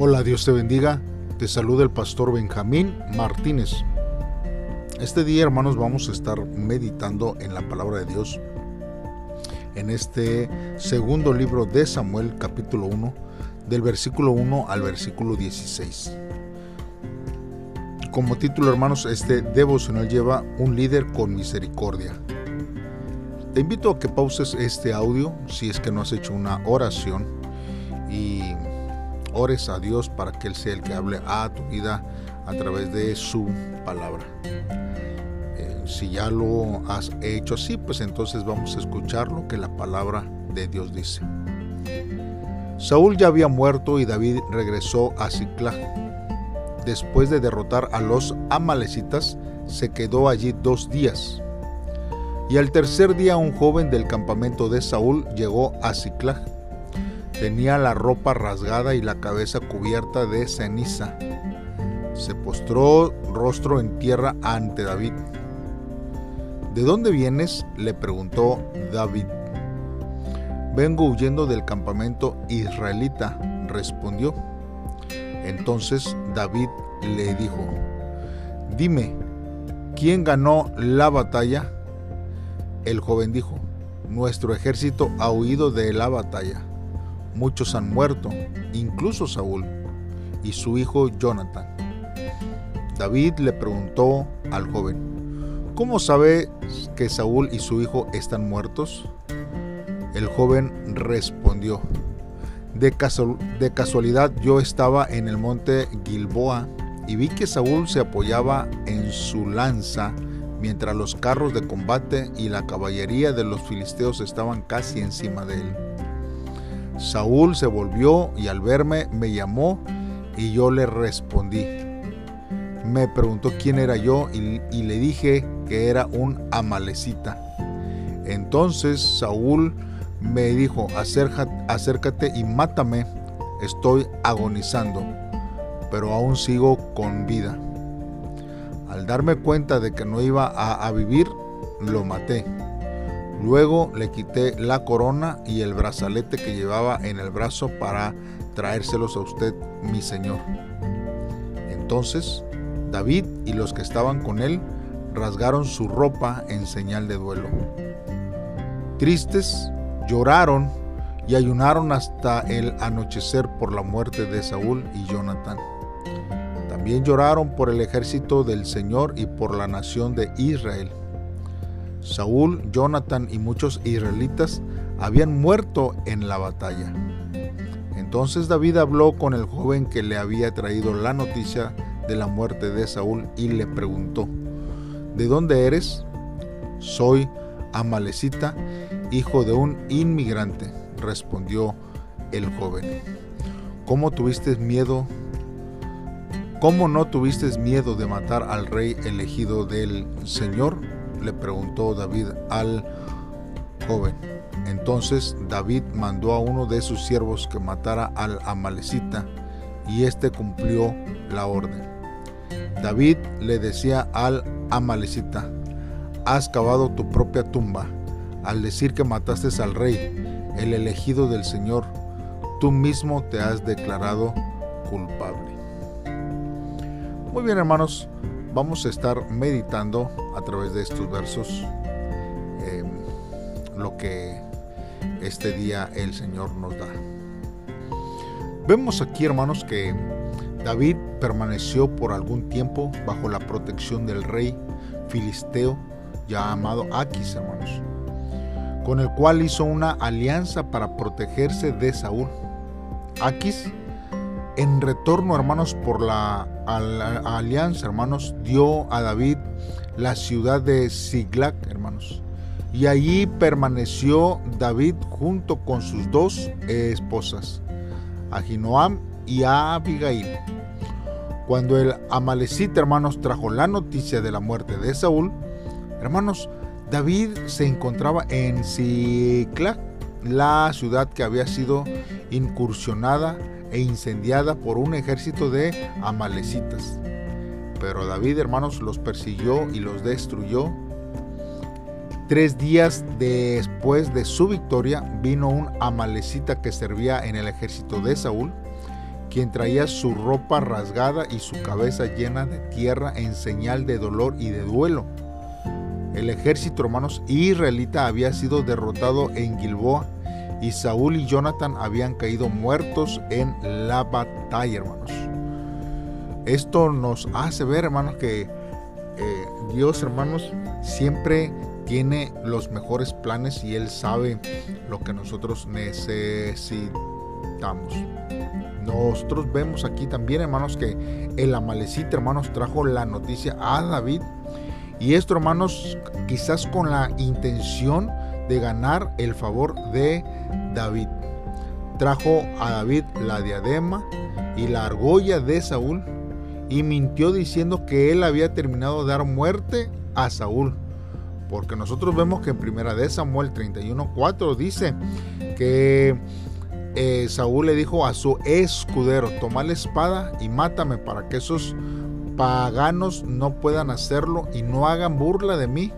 Hola, Dios te bendiga. Te saluda el pastor Benjamín Martínez. Este día, hermanos, vamos a estar meditando en la palabra de Dios en este segundo libro de Samuel, capítulo 1, del versículo 1 al versículo 16. Como título, hermanos, este devocional lleva un líder con misericordia. Te invito a que pauses este audio si es que no has hecho una oración y ores a Dios para que Él sea el que hable a tu vida a través de su palabra. Eh, si ya lo has hecho así, pues entonces vamos a escuchar lo que la palabra de Dios dice. Saúl ya había muerto y David regresó a Ciclá. Después de derrotar a los amalecitas, se quedó allí dos días. Y al tercer día un joven del campamento de Saúl llegó a Ciclá Tenía la ropa rasgada y la cabeza cubierta de ceniza. Se postró rostro en tierra ante David. ¿De dónde vienes? le preguntó David. Vengo huyendo del campamento israelita, respondió. Entonces David le dijo, Dime, ¿quién ganó la batalla? El joven dijo, Nuestro ejército ha huido de la batalla Muchos han muerto, incluso Saúl y su hijo Jonathan. David le preguntó al joven, ¿cómo sabe que Saúl y su hijo están muertos? El joven respondió, de, de casualidad yo estaba en el monte Gilboa y vi que Saúl se apoyaba en su lanza mientras los carros de combate y la caballería de los filisteos estaban casi encima de él. Saúl se volvió y al verme me llamó y yo le respondí. Me preguntó quién era yo y, le dije que era un amalecita. Entonces Saúl me dijo, acércate y mátame, estoy agonizando, pero aún sigo con vida. Al darme cuenta de que no iba a vivir, lo maté. Luego le quité la corona y el brazalete que llevaba en el brazo para traérselos a usted, mi señor. Entonces David y los que estaban con él rasgaron su ropa en señal de duelo. Tristes, lloraron y ayunaron hasta el anochecer por la muerte de Saúl y Jonathan. También lloraron por el ejército del Señor y por la nación de Israel Saúl, Jonathan y muchos israelitas habían muerto en la batalla. Entonces David habló con el joven que le había traído la noticia de la muerte de Saúl y le preguntó, ¿de dónde eres? Soy Amalecita, hijo de un inmigrante, respondió el joven. ¿Cómo tuviste miedo? ¿Cómo no tuviste miedo de matar al rey elegido del Señor? Le preguntó David al joven. Entonces David mandó a uno de sus siervos que matara al amalecita, y éste cumplió la orden. David le decía al amalecita, has cavado tu propia tumba, al decir que mataste al rey, el elegido del Señor, tú mismo te has declarado culpable. Muy bien hermanos, vamos a estar meditando a través de estos versos em, lo que este día el Señor nos da. Vemos aquí, hermanos, que David permaneció por algún tiempo bajo la protección del rey filisteo llamado Aquis, hermanos, con el cual hizo una alianza para protegerse de Saúl. Aquis en retorno, hermanos, por la, alianza, hermanos, dio a David la ciudad de Siglac, hermanos. Y allí permaneció David junto con sus dos esposas, Ahinoam y Abigail. Cuando el Amalecita, hermanos, trajo la noticia de la muerte de Saúl, hermanos, David se encontraba en Siglac, la ciudad que había sido incursionada e incendiada por un ejército de amalecitas. Pero David, hermanos, los persiguió y los destruyó. Tres días después de su victoria vino un amalecita que servía en el ejército de Saúl quien traía su ropa rasgada y su cabeza llena de tierra en señal de dolor y de duelo. El ejército, hermanos, israelita había sido derrotado en Gilboa y Saúl y Jonathan habían caído muertos en la batalla, hermanos. Esto nos hace ver, hermanos, que eh, Dios, hermanos, siempre tiene los mejores planes y Él sabe lo que nosotros necesitamos. Nosotros vemos aquí también, hermanos, que el amalecita, hermanos, trajo la noticia a David. Y esto, hermanos, quizás con la intención de ganar el favor de David. Trajo a David la diadema y la argolla de Saúl y mintió diciendo que él había terminado de dar muerte a Saúl. Porque nosotros vemos que en primera de Samuel 31:4 dice que eh, Saúl le dijo a su escudero, toma la espada y mátame para que esos paganos no puedan hacerlo y no hagan burla de mí.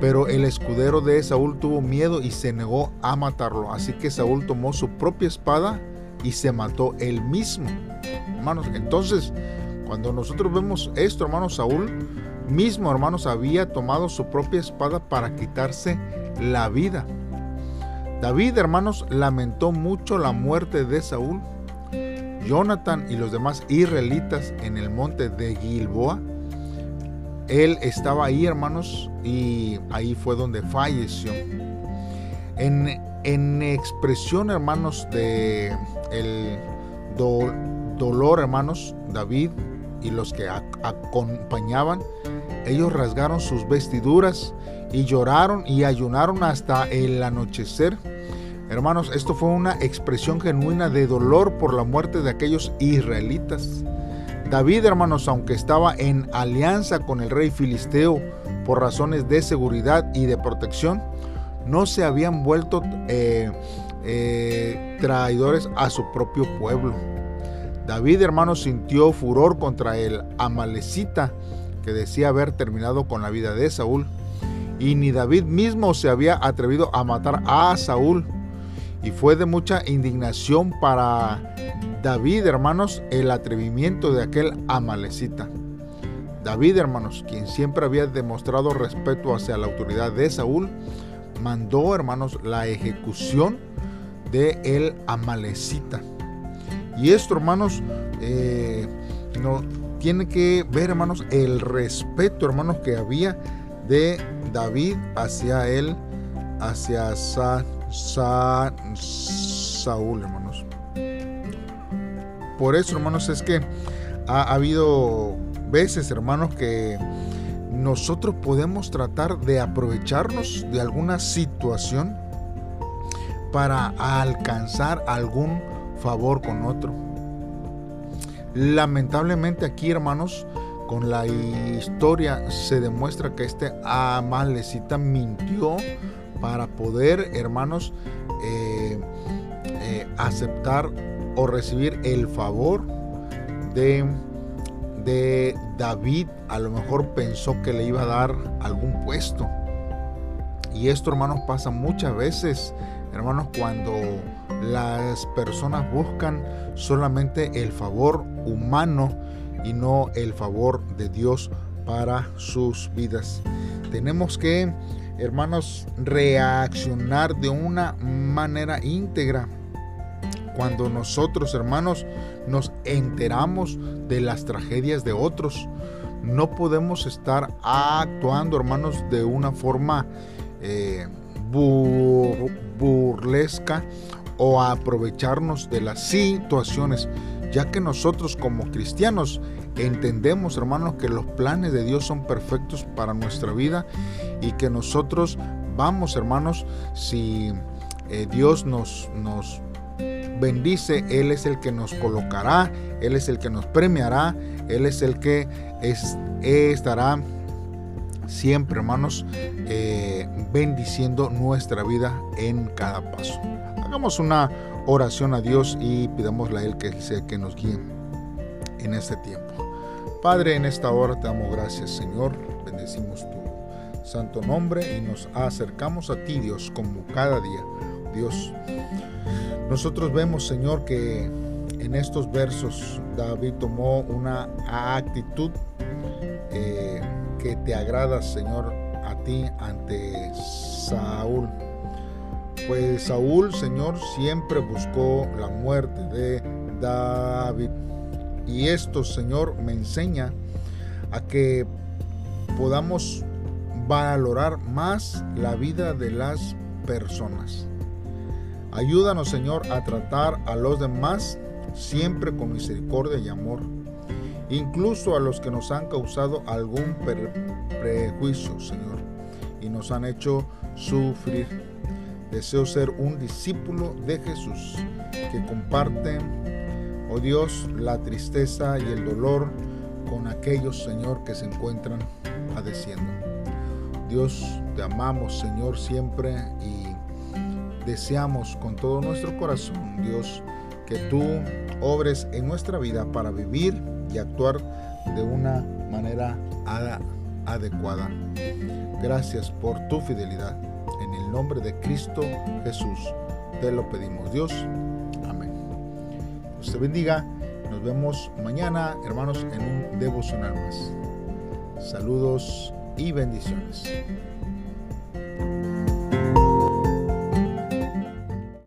Pero el escudero de Saúl tuvo miedo y se negó a matarlo. Así que Saúl tomó su propia espada y se mató él mismo. Hermanos, entonces, cuando nosotros vemos esto, hermanos, Saúl mismo, hermanos, había tomado su propia espada para quitarse la vida. David, hermanos, lamentó mucho la muerte de Saúl. Jonathan y los demás israelitas en el monte de Gilboa él estaba ahí, hermanos, y ahí fue donde falleció. En, expresión, hermanos, de el dolor, hermanos, David y los que acompañaban, ellos rasgaron sus vestiduras y lloraron y ayunaron hasta el anochecer. Hermanos, esto fue una expresión genuina de dolor por la muerte de aquellos israelitas. David, hermanos, aunque estaba en alianza con el rey filisteo por razones de seguridad y de protección, no se habían vuelto eh, eh, traidores a su propio pueblo. David, hermanos, sintió furor contra el amalecita que decía haber terminado con la vida de Saúl. Y ni David mismo se había atrevido a matar a Saúl. Y fue de mucha indignación para David, hermanos, el atrevimiento de aquel amalecita. David, hermanos, quien siempre había demostrado respeto hacia la autoridad de Saúl, mandó, hermanos, la ejecución de el amalecita. Y esto, hermanos, eh, no, tiene que ver, hermanos, el respeto, hermanos, que había de David hacia él, hacia Saúl, hermanos. Por eso, hermanos, es que ha, habido veces, hermanos, que nosotros podemos tratar de aprovecharnos de alguna situación para alcanzar algún favor con otro. Lamentablemente aquí, hermanos, con la historia se demuestra que este Amalecita mintió para poder, hermanos, eh, eh, aceptar o recibir el favor de, de David. A lo mejor pensó que le iba a dar algún puesto. Y esto, hermanos, pasa muchas veces, hermanos, cuando las personas buscan solamente el favor humano y no el favor de Dios para sus vidas. Tenemos que, hermanos, reaccionar de una manera íntegra cuando nosotros, hermanos, nos enteramos de las tragedias de otros. No podemos estar actuando, hermanos, de una forma eh, burlesca o aprovecharnos de las situaciones, ya que nosotros como cristianos entendemos, hermanos, que los planes de Dios son perfectos para nuestra vida y que nosotros vamos, hermanos, si eh, Dios nos, nos bendice, Él es el que nos colocará, Él es el que nos premiará, Él es el que estará siempre, hermanos, eh, bendiciendo nuestra vida en cada paso. Hagamos una oración a Dios y pidámosle a Él que sea que nos guíe en este tiempo. Padre, en esta hora te damos gracias, Señor. Bendecimos tu santo nombre y nos acercamos a ti, Dios, como cada día. Dios, nosotros vemos, Señor, que en estos versos David tomó una actitud eh, que te agrada, Señor, a ti ante Saúl. Pues Saúl, Señor, siempre buscó la muerte de David. Y esto, Señor, me enseña a que podamos valorar más la vida de las personas. Ayúdanos, Señor, a tratar a los demás siempre con misericordia y amor, incluso a los que nos han causado algún prejuicio, Señor, y nos han hecho sufrir. Deseo ser un discípulo de Jesús que comparte, oh Dios, la tristeza y el dolor con aquellos, Señor, que se encuentran padeciendo. Dios, te amamos, Señor, siempre y deseamos con todo nuestro corazón, Dios, que tú obres en nuestra vida para vivir actuar de una manera adecuada. Gracias por tu fidelidad. En el nombre de Cristo Jesús te lo pedimos, Dios. Amén. Dios te bendiga. Nos vemos mañana, hermanos, en un devocional más. Saludos y bendiciones.